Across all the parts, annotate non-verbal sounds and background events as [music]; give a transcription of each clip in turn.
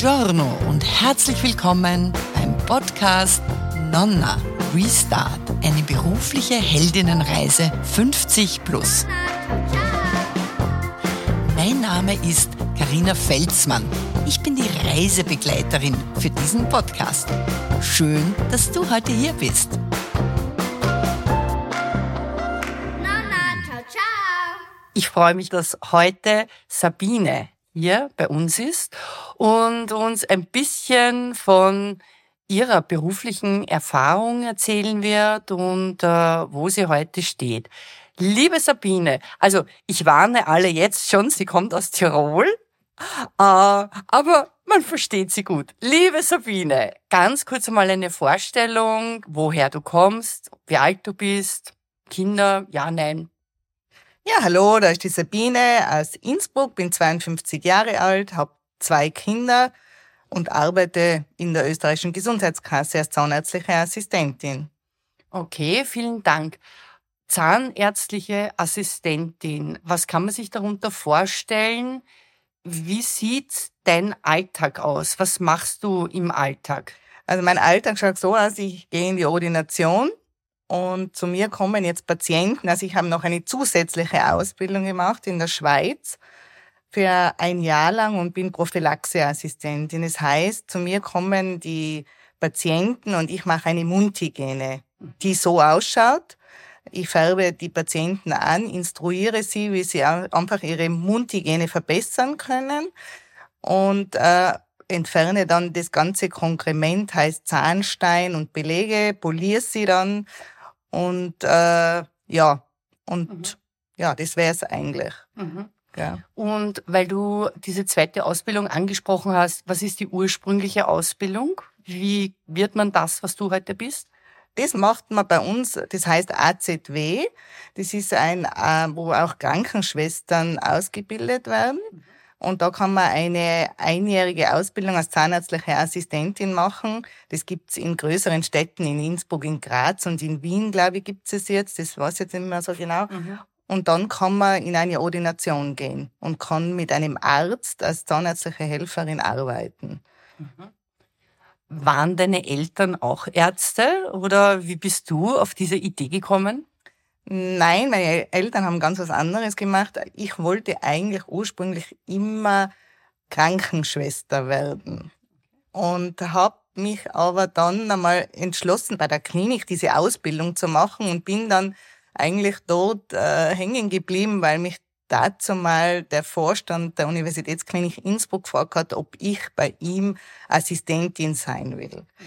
Buongiorno und herzlich willkommen beim Podcast Nonna Restart, eine berufliche Heldinnenreise 50 plus. Mein Name ist Karina Felsmann. Ich bin die Reisebegleiterin für diesen Podcast. Schön, dass du heute hier bist. Ich freue mich, dass heute Sabine hier bei uns ist und uns ein bisschen von ihrer beruflichen Erfahrung erzählen wird und äh, wo sie heute steht. Liebe Sabine, also ich warne alle jetzt schon, sie kommt aus Tirol, äh, aber man versteht sie gut. Liebe Sabine, ganz kurz einmal eine Vorstellung, woher du kommst, wie alt du bist, Kinder, ja, nein, ja, hallo, da ist die Sabine aus Innsbruck, bin 52 Jahre alt, habe zwei Kinder und arbeite in der österreichischen Gesundheitskasse als zahnärztliche Assistentin. Okay, vielen Dank. Zahnärztliche Assistentin, was kann man sich darunter vorstellen? Wie sieht dein Alltag aus? Was machst du im Alltag? Also mein Alltag schaut so aus, ich gehe in die Ordination, und zu mir kommen jetzt Patienten, also ich habe noch eine zusätzliche Ausbildung gemacht in der Schweiz für ein Jahr lang und bin Prophylaxeassistentin. Das heißt, zu mir kommen die Patienten und ich mache eine Mundhygiene, die so ausschaut. Ich färbe die Patienten an, instruiere sie, wie sie einfach ihre Mundhygiene verbessern können und äh, entferne dann das ganze Konkrement, heißt Zahnstein und Belege, poliere sie dann und äh, ja, und mhm. ja, das wäre es eigentlich. Mhm. Ja. Und weil du diese zweite Ausbildung angesprochen hast, was ist die ursprüngliche Ausbildung? Wie wird man das, was du heute bist? Das macht man bei uns, das heißt AZW. Das ist ein, äh, wo auch Krankenschwestern ausgebildet werden. Mhm. Und da kann man eine einjährige Ausbildung als zahnärztliche Assistentin machen. Das gibt's in größeren Städten, in Innsbruck, in Graz und in Wien, glaube ich, gibt's es jetzt. Das weiß ich jetzt nicht mehr so genau. Mhm. Und dann kann man in eine Ordination gehen und kann mit einem Arzt als zahnärztliche Helferin arbeiten. Mhm. Waren deine Eltern auch Ärzte oder wie bist du auf diese Idee gekommen? Nein, meine Eltern haben ganz was anderes gemacht. Ich wollte eigentlich ursprünglich immer Krankenschwester werden und habe mich aber dann einmal entschlossen, bei der Klinik diese Ausbildung zu machen und bin dann eigentlich dort äh, hängen geblieben, weil mich dazu mal der Vorstand der Universitätsklinik Innsbruck gefragt hat, ob ich bei ihm Assistentin sein will. Mhm.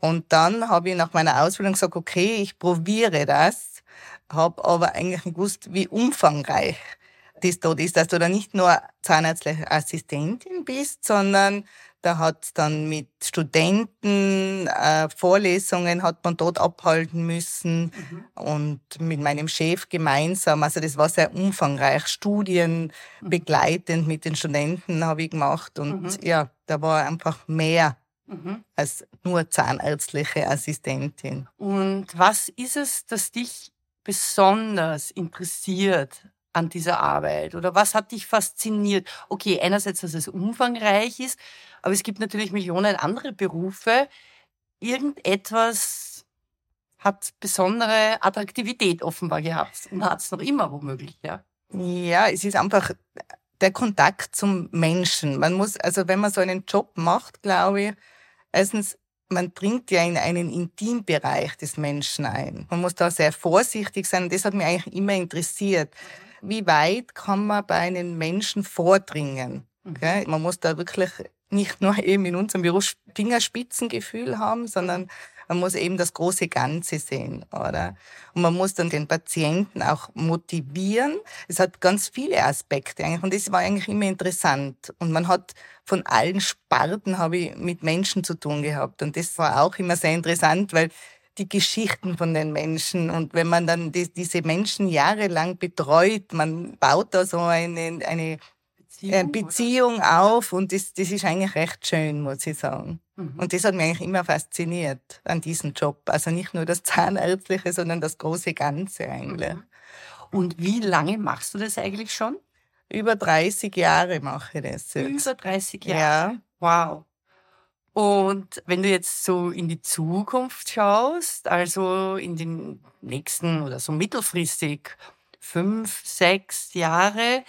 Und dann habe ich nach meiner Ausbildung gesagt, okay, ich probiere das habe aber eigentlich gewusst, wie umfangreich das dort ist, dass du da nicht nur zahnärztliche Assistentin bist, sondern da hat dann mit Studenten äh, Vorlesungen hat man dort abhalten müssen mhm. und mit meinem Chef gemeinsam. Also das war sehr umfangreich. Studien mhm. begleitend mit den Studenten habe ich gemacht und mhm. ja, da war einfach mehr mhm. als nur zahnärztliche Assistentin. Und was ist es, das dich besonders interessiert an dieser Arbeit? Oder was hat dich fasziniert? Okay, einerseits, dass es umfangreich ist, aber es gibt natürlich Millionen andere Berufe. Irgendetwas hat besondere Attraktivität offenbar gehabt und hat es noch immer womöglich, ja? Ja, es ist einfach der Kontakt zum Menschen. Man muss, also wenn man so einen Job macht, glaube ich, erstens man dringt ja in einen Intimbereich des Menschen ein. Man muss da sehr vorsichtig sein. Und das hat mich eigentlich immer interessiert. Wie weit kann man bei einem Menschen vordringen? Okay? Man muss da wirklich nicht nur eben in unserem Beruf Fingerspitzengefühl haben, sondern man muss eben das große Ganze sehen, oder? Und man muss dann den Patienten auch motivieren. Es hat ganz viele Aspekte eigentlich und das war eigentlich immer interessant. Und man hat von allen Sparten habe ich mit Menschen zu tun gehabt und das war auch immer sehr interessant, weil die Geschichten von den Menschen. Und wenn man dann die, diese Menschen jahrelang betreut, man baut da so eine, eine Beziehung, Beziehung auf und das, das ist eigentlich recht schön, muss ich sagen. Mhm. Und das hat mich eigentlich immer fasziniert an diesem Job. Also nicht nur das [laughs] Zahnärztliche, sondern das große Ganze eigentlich. Mhm. Und wie lange machst du das eigentlich schon? Über 30 Jahre mache ich das. Jetzt. Über 30 Jahre? Ja. Wow. Und wenn du jetzt so in die Zukunft schaust, also in den nächsten oder so mittelfristig fünf, sechs Jahre,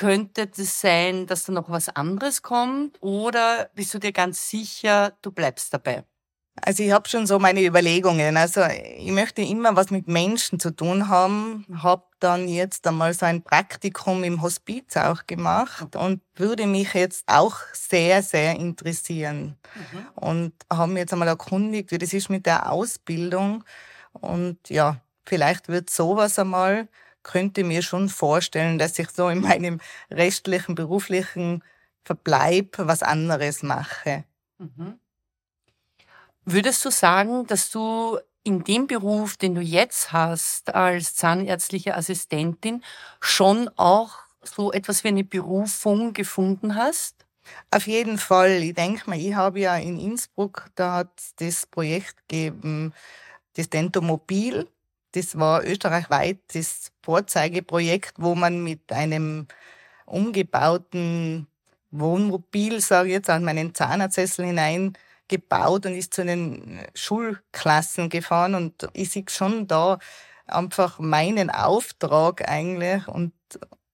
könnte es sein, dass da noch was anderes kommt oder bist du dir ganz sicher, du bleibst dabei? Also ich habe schon so meine Überlegungen. Also ich möchte immer was mit Menschen zu tun haben. Habe dann jetzt einmal so ein Praktikum im Hospiz auch gemacht und würde mich jetzt auch sehr, sehr interessieren. Mhm. Und habe mir jetzt einmal erkundigt, wie das ist mit der Ausbildung. Und ja, vielleicht wird sowas einmal, könnte mir schon vorstellen, dass ich so in meinem restlichen beruflichen Verbleib was anderes mache. Mhm. Würdest du sagen, dass du in dem Beruf, den du jetzt hast als zahnärztliche Assistentin, schon auch so etwas wie eine Berufung gefunden hast? Auf jeden Fall. Ich denke mal, ich habe ja in Innsbruck, da hat das Projekt gegeben, das Dentomobil. Das war österreichweit das Vorzeigeprojekt, wo man mit einem umgebauten Wohnmobil, sage ich jetzt, an meinen Zahnarztsessel hinein gebaut und ist zu den Schulklassen gefahren und ich sehe schon da einfach meinen Auftrag eigentlich und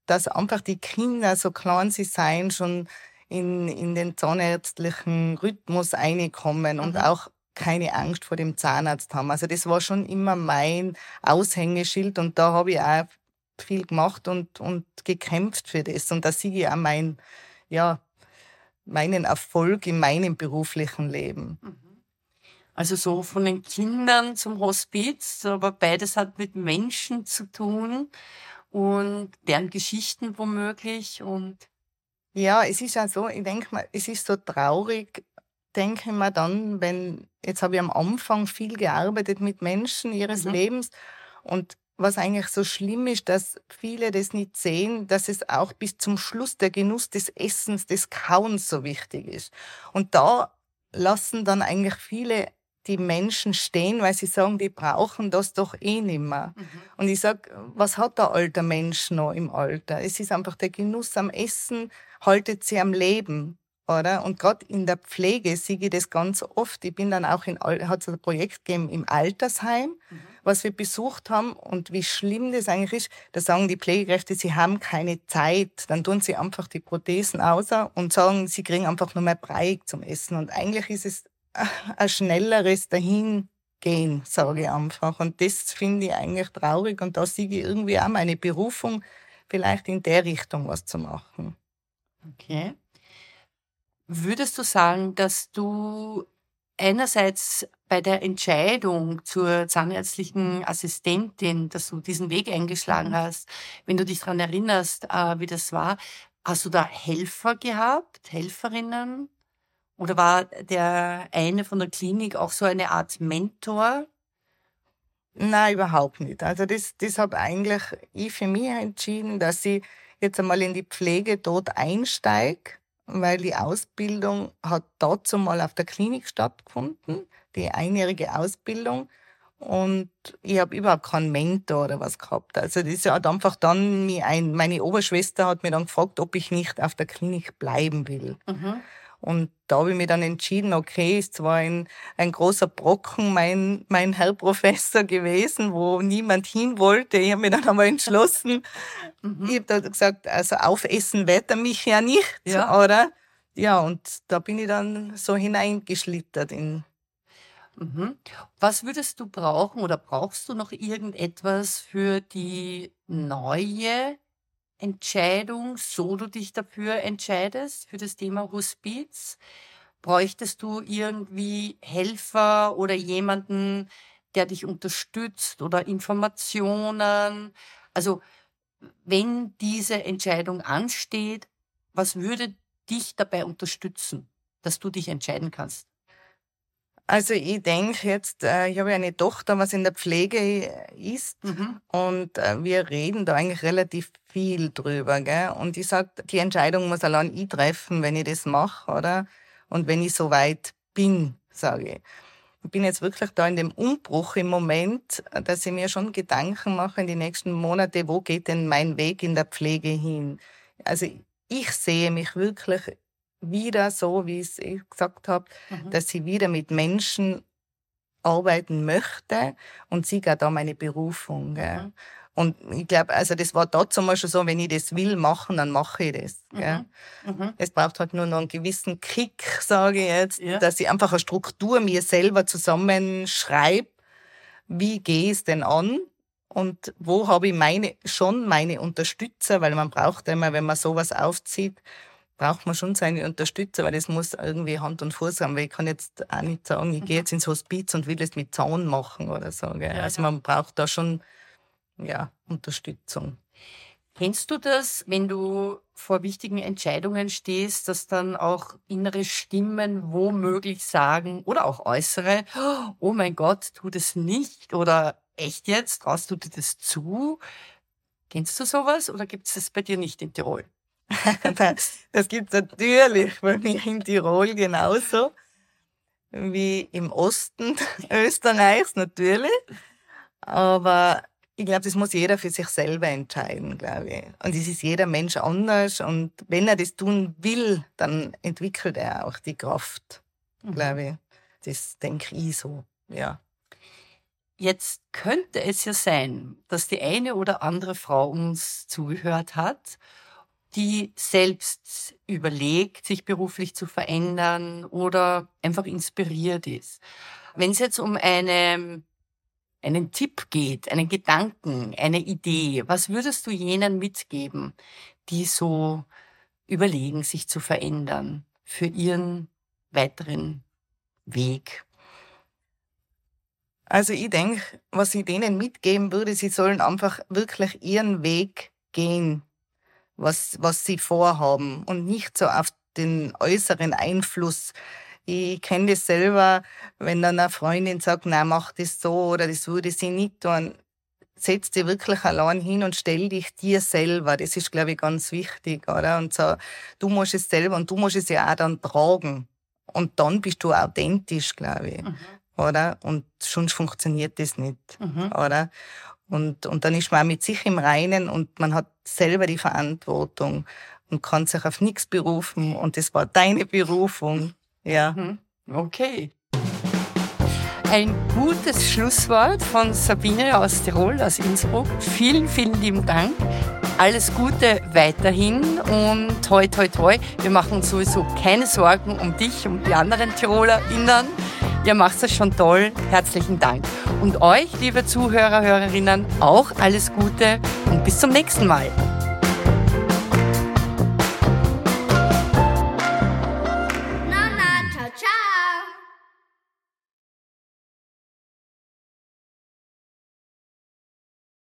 dass einfach die Kinder, so klein sie sein, schon in, in den zahnärztlichen Rhythmus reinkommen und mhm. auch keine Angst vor dem Zahnarzt haben. Also das war schon immer mein Aushängeschild und da habe ich auch viel gemacht und, und gekämpft für das. Und da sehe ich auch mein, ja, meinen Erfolg in meinem beruflichen Leben. Mhm. Also so von den Kindern zum Hospiz, aber beides hat mit Menschen zu tun und deren Geschichten womöglich und ja, es ist ja so, ich denke mal, es ist so traurig, denke ich mir dann, wenn, jetzt habe ich am Anfang viel gearbeitet mit Menschen ihres mhm. Lebens und was eigentlich so schlimm ist, dass viele das nicht sehen, dass es auch bis zum Schluss der Genuss des Essens, des Kauens so wichtig ist. Und da lassen dann eigentlich viele die Menschen stehen, weil sie sagen, die brauchen das doch eh nimmer. Mhm. Und ich sag, was hat der alte Mensch noch im Alter? Es ist einfach der Genuss am Essen, haltet sie am Leben oder? Und gerade in der Pflege sehe ich das ganz oft. Ich bin dann auch in, hat es ein Projekt gegeben im Altersheim, mhm. was wir besucht haben und wie schlimm das eigentlich ist. Da sagen die Pflegekräfte, sie haben keine Zeit. Dann tun sie einfach die Prothesen aus und sagen, sie kriegen einfach nur mehr Brei zum Essen. Und eigentlich ist es [laughs] ein schnelleres Dahingehen, sage ich einfach. Und das finde ich eigentlich traurig und da sehe ich irgendwie auch meine Berufung, vielleicht in der Richtung was zu machen. Okay. Würdest du sagen, dass du einerseits bei der Entscheidung zur zahnärztlichen Assistentin, dass du diesen Weg eingeschlagen mhm. hast, wenn du dich daran erinnerst, äh, wie das war, hast du da Helfer gehabt, Helferinnen? Oder war der eine von der Klinik auch so eine Art Mentor? Nein, überhaupt nicht. Also das, das habe eigentlich ich für mich entschieden, dass ich jetzt einmal in die Pflege dort einsteige weil die Ausbildung hat dazu mal auf der Klinik stattgefunden, die einjährige Ausbildung. Und ich habe überhaupt keinen Mentor oder was gehabt. Also das hat einfach dann ein, meine Oberschwester hat mir dann gefragt, ob ich nicht auf der Klinik bleiben will. Mhm. Und da habe ich mir dann entschieden, okay, ist zwar ein, ein großer Brocken mein, mein Herr Professor gewesen, wo niemand hin wollte. Ich habe mir dann einmal entschlossen, mhm. ich habe da gesagt, also aufessen wird er mich ja nicht, ja. oder? Ja, und da bin ich dann so hineingeschlittert in. Mhm. Was würdest du brauchen oder brauchst du noch irgendetwas für die neue Entscheidung, so du dich dafür entscheidest, für das Thema Hospiz? Bräuchtest du irgendwie Helfer oder jemanden, der dich unterstützt oder Informationen? Also, wenn diese Entscheidung ansteht, was würde dich dabei unterstützen, dass du dich entscheiden kannst? Also ich denke jetzt, äh, ich habe ja eine Tochter, was in der Pflege äh, ist mhm. und äh, wir reden da eigentlich relativ viel drüber. Gell? Und ich sage, die Entscheidung muss allein ich treffen, wenn ich das mache, oder? Und wenn ich so weit bin, sage ich. Ich bin jetzt wirklich da in dem Umbruch im Moment, dass ich mir schon Gedanken mache in die nächsten Monate, wo geht denn mein Weg in der Pflege hin? Also ich sehe mich wirklich wieder so, wie ich es eh gesagt habe, mhm. dass ich wieder mit Menschen arbeiten möchte und sehe da meine Berufung. Mhm. Und ich glaube, also das war dazu mal schon so, wenn ich das will machen, dann mache ich das. Mhm. Mhm. Es braucht halt nur noch einen gewissen Kick, sage ich jetzt, ja. dass ich einfach eine Struktur mir selber zusammenschreibe, wie gehe ich es denn an und wo habe ich meine, schon meine Unterstützer, weil man braucht immer, wenn man sowas aufzieht, braucht man schon seine Unterstützer, weil das muss irgendwie Hand und Fuß haben. Weil ich kann jetzt auch nicht sagen, ich gehe jetzt ins Hospiz und will es mit Zaun machen oder so. Gell? Ja, also man braucht da schon ja, Unterstützung. Kennst du das, wenn du vor wichtigen Entscheidungen stehst, dass dann auch innere Stimmen womöglich sagen oder auch äußere, oh mein Gott, tu das nicht oder echt jetzt, traust du dir das zu? Kennst du sowas oder gibt es das bei dir nicht in Tirol? [laughs] das gibt es natürlich bei mir in Tirol genauso wie im Osten [laughs] Österreichs natürlich. Aber ich glaube, das muss jeder für sich selber entscheiden, glaube ich. Und es ist jeder Mensch anders. Und wenn er das tun will, dann entwickelt er auch die Kraft, mhm. glaube ich. Das denke ich so, ja. Jetzt könnte es ja sein, dass die eine oder andere Frau uns zugehört hat die selbst überlegt, sich beruflich zu verändern oder einfach inspiriert ist. Wenn es jetzt um eine, einen Tipp geht, einen Gedanken, eine Idee, was würdest du jenen mitgeben, die so überlegen, sich zu verändern für ihren weiteren Weg? Also ich denke, was ich denen mitgeben würde, sie sollen einfach wirklich ihren Weg gehen, was, was sie vorhaben und nicht so auf den äußeren Einfluss. Ich kenne das selber, wenn dann eine Freundin sagt, na mach das so oder das würde sie nicht tun. Setz dich wirklich allein hin und stell dich dir selber. Das ist, glaube ich, ganz wichtig, oder? Und so, du musst es selber und du musst es ja auch dann tragen. Und dann bist du authentisch, glaube ich. Mhm. Oder? Und sonst funktioniert das nicht, mhm. oder? Und, und dann ist man auch mit sich im Reinen und man hat selber die Verantwortung und kann sich auf nichts berufen. Und das war deine Berufung. Ja. Mhm. Okay. Ein gutes Schlusswort von Sabine aus Tirol, aus Innsbruck. Vielen, vielen lieben Dank. Alles Gute weiterhin und toi, toi, toi. Wir machen uns sowieso keine Sorgen um dich und die anderen TirolerInnen. Ihr macht es schon toll. Herzlichen Dank. Und euch, liebe Zuhörer, Hörerinnen, auch alles Gute und bis zum nächsten Mal.